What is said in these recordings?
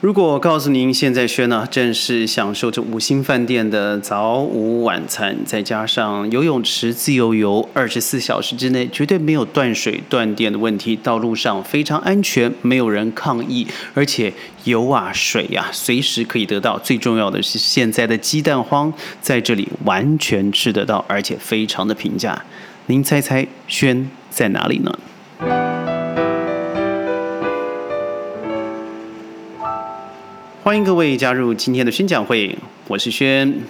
如果告诉您，现在轩呢正是享受着五星饭店的早午晚餐，再加上游泳池自由游，二十四小时之内绝对没有断水断电的问题，道路上非常安全，没有人抗议，而且油啊水呀随时可以得到。最重要的是，现在的鸡蛋荒在这里完全吃得到，而且非常的平价。您猜猜轩在哪里呢？欢迎各位加入今天的宣讲会，我是轩。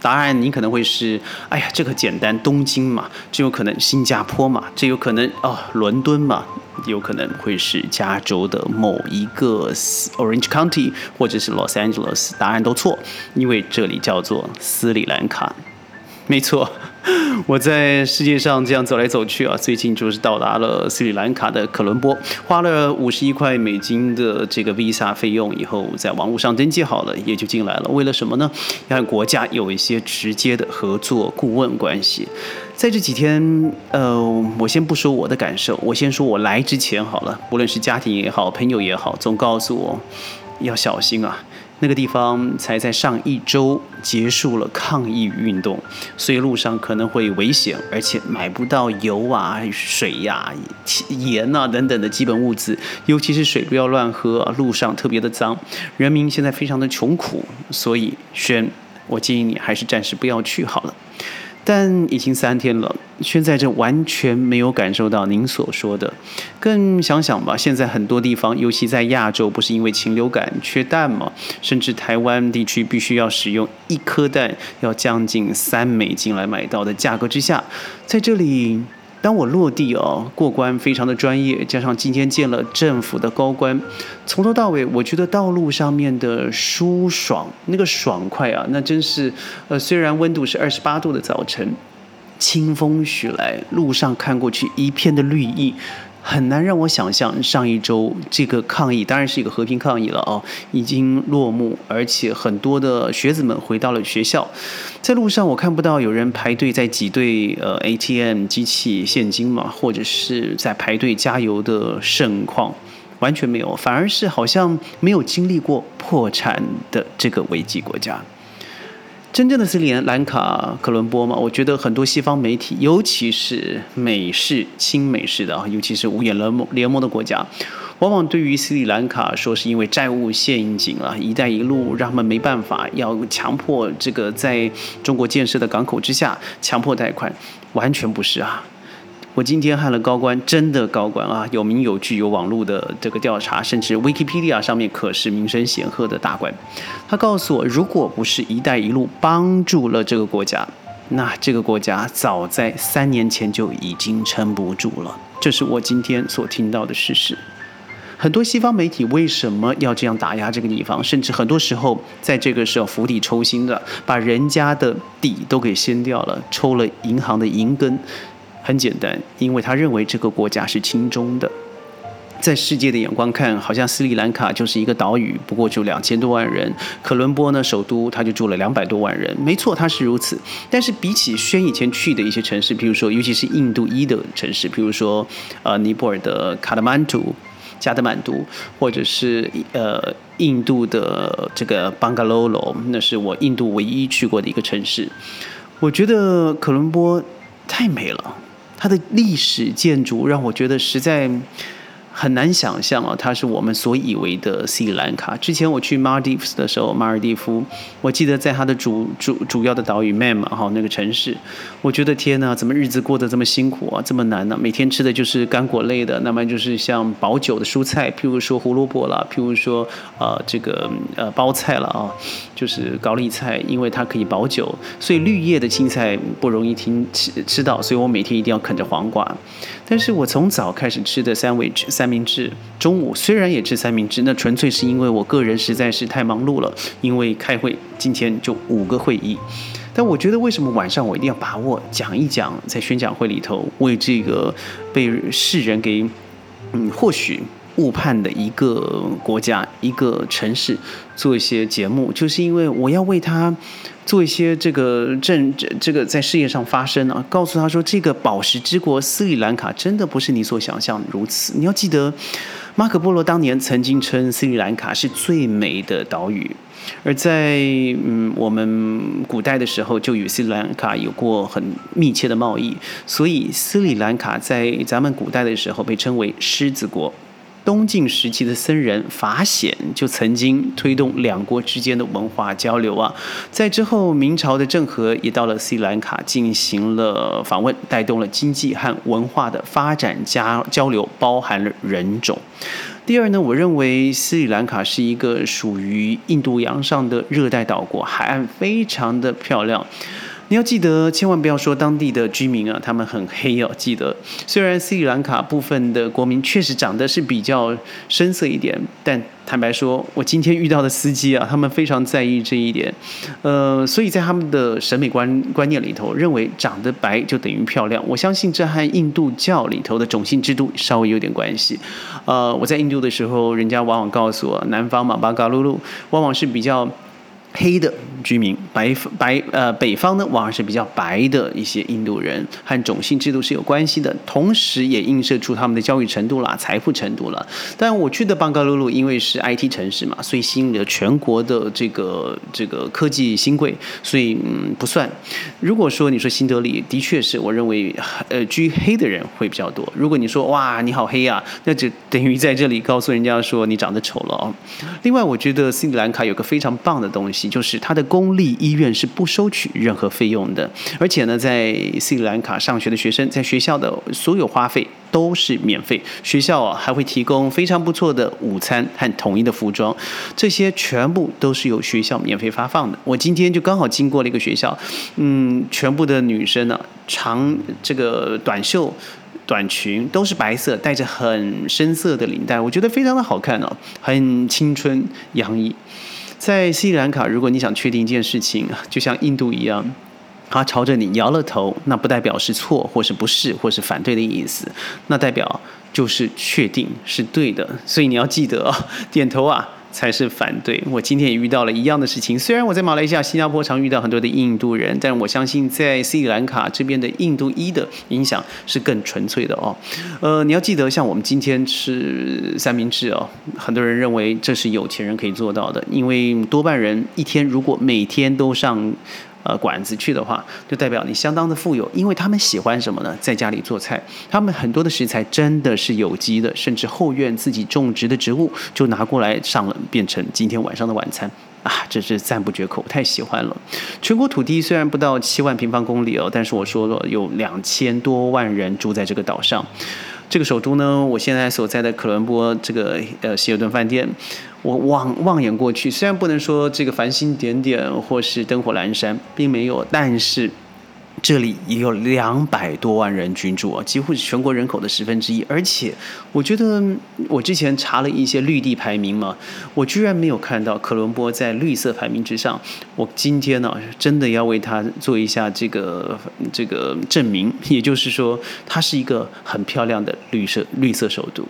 答案你可能会是，哎呀，这个简单，东京嘛，这有可能新加坡嘛，这有可能哦，伦敦嘛，有可能会是加州的某一个 Orange County 或者是 Los Angeles。答案都错，因为这里叫做斯里兰卡。没错，我在世界上这样走来走去啊，最近就是到达了斯里兰卡的可伦坡，花了五十一块美金的这个 visa 费用以后，在网络上登记好了，也就进来了。为了什么呢？要和国家有一些直接的合作顾问关系。在这几天，呃，我先不说我的感受，我先说我来之前好了，不论是家庭也好，朋友也好，总告诉我要小心啊。那个地方才在上一周结束了抗议运动，所以路上可能会危险，而且买不到油啊、水呀、盐啊等等的基本物资，尤其是水不要乱喝，路上特别的脏，人民现在非常的穷苦，所以轩，我建议你还是暂时不要去好了。但已经三天了，现在这完全没有感受到您所说的。更想想吧，现在很多地方，尤其在亚洲，不是因为禽流感缺蛋吗？甚至台湾地区必须要使用一颗蛋要将近三美金来买到的价格之下，在这里。当我落地啊，过关非常的专业，加上今天见了政府的高官，从头到尾，我觉得道路上面的舒爽，那个爽快啊，那真是，呃，虽然温度是二十八度的早晨，清风徐来，路上看过去一片的绿意。很难让我想象上一周这个抗议当然是一个和平抗议了哦，已经落幕，而且很多的学子们回到了学校。在路上我看不到有人排队在挤兑呃 ATM 机器现金嘛，或者是在排队加油的盛况，完全没有，反而是好像没有经历过破产的这个危机国家。真正的斯里兰卡、科伦坡嘛，我觉得很多西方媒体，尤其是美式、亲美式的啊，尤其是五眼联盟联盟的国家，往往对于斯里兰卡说是因为债务陷阱啊，“一带一路”让他们没办法，要强迫这个在中国建设的港口之下强迫贷款，完全不是啊。我今天和了高官，真的高官啊，有名有据，有网络的这个调查，甚至 Wikipedia 上面可是名声显赫的大官。他告诉我，如果不是“一带一路”帮助了这个国家，那这个国家早在三年前就已经撑不住了。这是我今天所听到的事实。很多西方媒体为什么要这样打压这个地方？甚至很多时候在这个时候釜底抽薪的，把人家的底都给掀掉了，抽了银行的银根。很简单，因为他认为这个国家是轻中的，在世界的眼光看，好像斯里兰卡就是一个岛屿，不过就两千多万人。可伦坡呢，首都他就住了两百多万人，没错，他是如此。但是比起轩以前去的一些城市，比如说，尤其是印度一的城市，比如说呃尼泊尔的卡德曼图、加德满都，或者是呃印度的这个邦加罗罗，那是我印度唯一去过的一个城市。我觉得可伦坡太美了。它的历史建筑让我觉得实在。很难想象啊，它是我们所以为的斯里兰卡。之前我去马尔蒂夫的时候，马尔蒂夫，我记得在它的主主主要的岛屿 Mam 哈那个城市，我觉得天哪，怎么日子过得这么辛苦啊，这么难呢？每天吃的就是干果类的，那么就是像保酒的蔬菜，譬如说胡萝卜啦，譬如说呃这个呃包菜了啊，就是高丽菜，因为它可以保酒，所以绿叶的青菜不容易听吃吃到，所以我每天一定要啃着黄瓜。但是我从早开始吃的 sandwich 三三明治，中午虽然也吃三明治，那纯粹是因为我个人实在是太忙碌了，因为开会，今天就五个会议。但我觉得为什么晚上我一定要把握讲一讲，在宣讲会里头为这个被世人给嗯或许误判的一个国家、一个城市做一些节目，就是因为我要为他。做一些这个政这这个在事业上发生啊，告诉他说，这个宝石之国斯里兰卡真的不是你所想象如此。你要记得，马可波罗当年曾经称斯里兰卡是最美的岛屿。而在嗯，我们古代的时候就与斯里兰卡有过很密切的贸易，所以斯里兰卡在咱们古代的时候被称为狮子国。东晋时期的僧人法显就曾经推动两国之间的文化交流啊，在之后明朝的郑和也到了斯里兰卡进行了访问，带动了经济和文化的发展加交流，包含了人种。第二呢，我认为斯里兰卡是一个属于印度洋上的热带岛国，海岸非常的漂亮。你要记得，千万不要说当地的居民啊，他们很黑哦。记得，虽然斯里兰卡部分的国民确实长得是比较深色一点，但坦白说，我今天遇到的司机啊，他们非常在意这一点。呃，所以在他们的审美观观念里头，认为长得白就等于漂亮。我相信这和印度教里头的种姓制度稍微有点关系。呃，我在印度的时候，人家往往告诉我，南方嘛，巴嘎鲁鲁往往是比较。黑的居民，白白呃，北方呢往往是比较白的一些印度人，和种姓制度是有关系的，同时也映射出他们的教育程度啦、财富程度了。但我去的邦加鲁鲁，因为是 IT 城市嘛，所以吸引了全国的这个这个科技新贵，所以嗯不算。如果说你说新德里，的确是我认为呃居黑的人会比较多。如果你说哇你好黑啊，那就等于在这里告诉人家说你长得丑了哦。另外，我觉得斯里兰卡有个非常棒的东西。就是它的公公立医院是不收取任何费用的，而且呢，在斯里兰卡上学的学生，在学校的所有花费都是免费，学校还会提供非常不错的午餐和统一的服装，这些全部都是由学校免费发放的。我今天就刚好经过了一个学校，嗯，全部的女生呢，长这个短袖。短裙都是白色，带着很深色的领带，我觉得非常的好看哦，很青春洋溢。在斯里兰卡，如果你想确定一件事情，就像印度一样，他朝着你摇了头，那不代表是错，或是不是，或是反对的意思，那代表就是确定是对的。所以你要记得点头啊。才是反对。我今天也遇到了一样的事情。虽然我在马来西亚、新加坡常遇到很多的印度人，但我相信在斯里兰卡这边的印度裔的影响是更纯粹的哦。呃，你要记得，像我们今天吃三明治哦，很多人认为这是有钱人可以做到的，因为多半人一天如果每天都上。呃，馆子去的话，就代表你相当的富有，因为他们喜欢什么呢？在家里做菜，他们很多的食材真的是有机的，甚至后院自己种植的植物就拿过来上了，变成今天晚上的晚餐 啊，真是赞不绝口，太喜欢了。全国土地虽然不到七万平方公里哦，但是我说了有两千多万人住在这个岛上。这个首都呢，我现在所在的可伦坡这个呃希尔顿饭店，我望望眼过去，虽然不能说这个繁星点点或是灯火阑珊，并没有，但是。这里也有两百多万人居住啊，几乎是全国人口的十分之一。而且，我觉得我之前查了一些绿地排名嘛，我居然没有看到科伦坡在绿色排名之上。我今天呢，真的要为他做一下这个这个证明，也就是说，它是一个很漂亮的绿色绿色首都。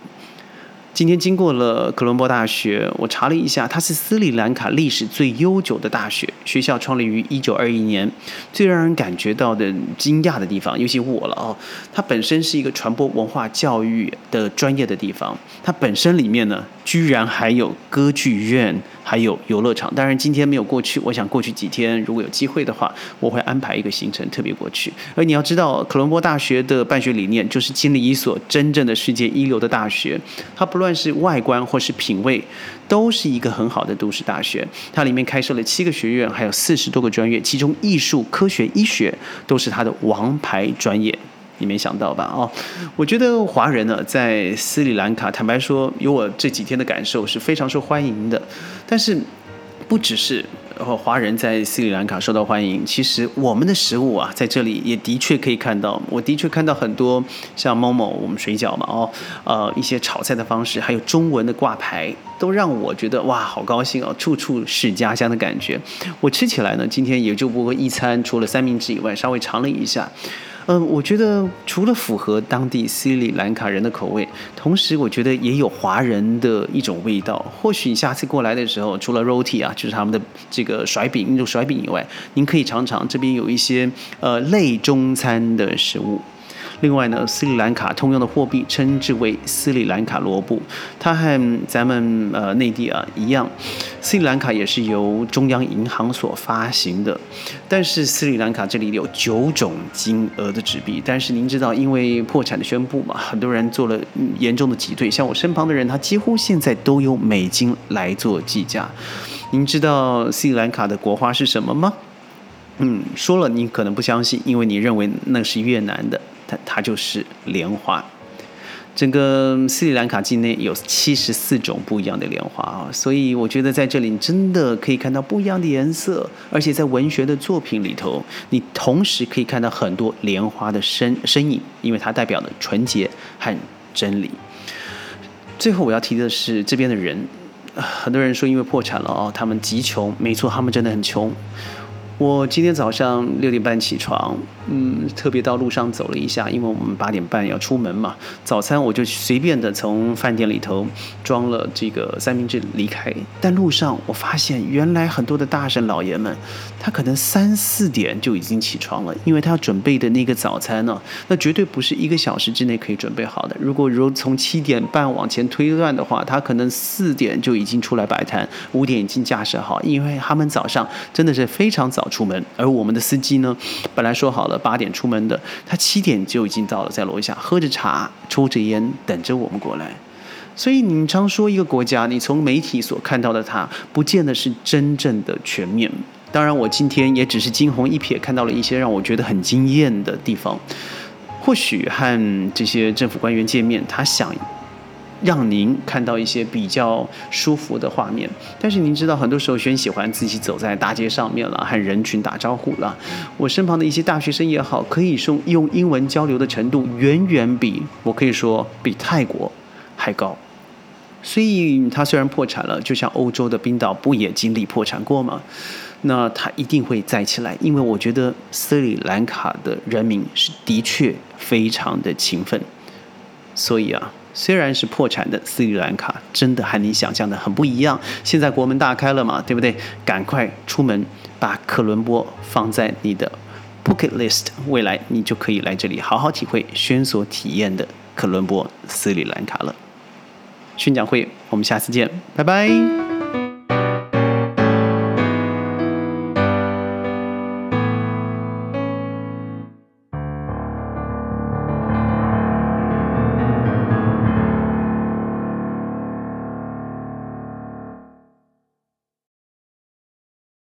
今天经过了科伦坡大学，我查了一下，它是斯里兰卡历史最悠久的大学。学校创立于一九二一年。最让人感觉到的惊讶的地方，尤其我了哦，它本身是一个传播文化教育的专业的地方。它本身里面呢，居然还有歌剧院。还有游乐场，当然今天没有过去。我想过去几天，如果有机会的话，我会安排一个行程特别过去。而你要知道，科伦坡大学的办学理念就是建立一所真正的世界一流的大学。它不无论是外观或是品味，都是一个很好的都市大学。它里面开设了七个学院，还有四十多个专业，其中艺术、科学、医学都是它的王牌专业。你没想到吧？哦，我觉得华人呢，在斯里兰卡，坦白说，有我这几天的感受是非常受欢迎的。但是，不只是华人在斯里兰卡受到欢迎，其实我们的食物啊，在这里也的确可以看到。我的确看到很多像某某我们水饺嘛，哦，呃，一些炒菜的方式，还有中文的挂牌，都让我觉得哇，好高兴哦，处处是家乡的感觉。我吃起来呢，今天也就不过一餐，除了三明治以外，稍微尝了一下。嗯，我觉得除了符合当地斯里兰卡人的口味，同时我觉得也有华人的一种味道。或许你下次过来的时候，除了 roti 啊，就是他们的这个甩饼、印度甩饼以外，您可以尝尝这边有一些呃类中餐的食物。另外呢，斯里兰卡通用的货币称之为斯里兰卡罗布，它和咱们呃内地啊一样，斯里兰卡也是由中央银行所发行的。但是斯里兰卡这里有九种金额的纸币，但是您知道，因为破产的宣布嘛，很多人做了严重的挤兑，像我身旁的人，他几乎现在都用美金来做计价。您知道斯里兰卡的国花是什么吗？嗯，说了你可能不相信，因为你认为那是越南的，它它就是莲花。整个斯里兰卡境内有七十四种不一样的莲花啊，所以我觉得在这里你真的可以看到不一样的颜色，而且在文学的作品里头，你同时可以看到很多莲花的身身影，因为它代表了纯洁和真理。最后我要提的是这边的人，很多人说因为破产了哦，他们极穷，没错，他们真的很穷。我今天早上六点半起床，嗯，特别到路上走了一下，因为我们八点半要出门嘛。早餐我就随便的从饭店里头装了这个三明治离开。但路上我发现，原来很多的大神老爷们，他可能三四点就已经起床了，因为他要准备的那个早餐呢，那绝对不是一个小时之内可以准备好的。如果如从七点半往前推断的话，他可能四点就已经出来摆摊，五点已经架设好，因为他们早上真的是非常早。出门，而我们的司机呢，本来说好了八点出门的，他七点就已经到了，在楼下喝着茶，抽着烟，等着我们过来。所以，你常说一个国家，你从媒体所看到的它，不见得是真正的全面。当然，我今天也只是惊鸿一瞥，看到了一些让我觉得很惊艳的地方。或许和这些政府官员见面，他想。让您看到一些比较舒服的画面，但是您知道，很多时候轩喜欢自己走在大街上面了，和人群打招呼了。我身旁的一些大学生也好，可以说用英文交流的程度远远比我可以说比泰国还高。所以，他虽然破产了，就像欧洲的冰岛不也经历破产过吗？那他一定会再起来，因为我觉得斯里兰卡的人民是的确非常的勤奋。所以啊。虽然是破产的斯里兰卡，真的和你想象的很不一样。现在国门大开了嘛，对不对？赶快出门，把科伦坡放在你的 bucket list，未来你就可以来这里好好体会宣所体验的科伦坡斯里兰卡了。宣讲会，我们下次见，拜拜。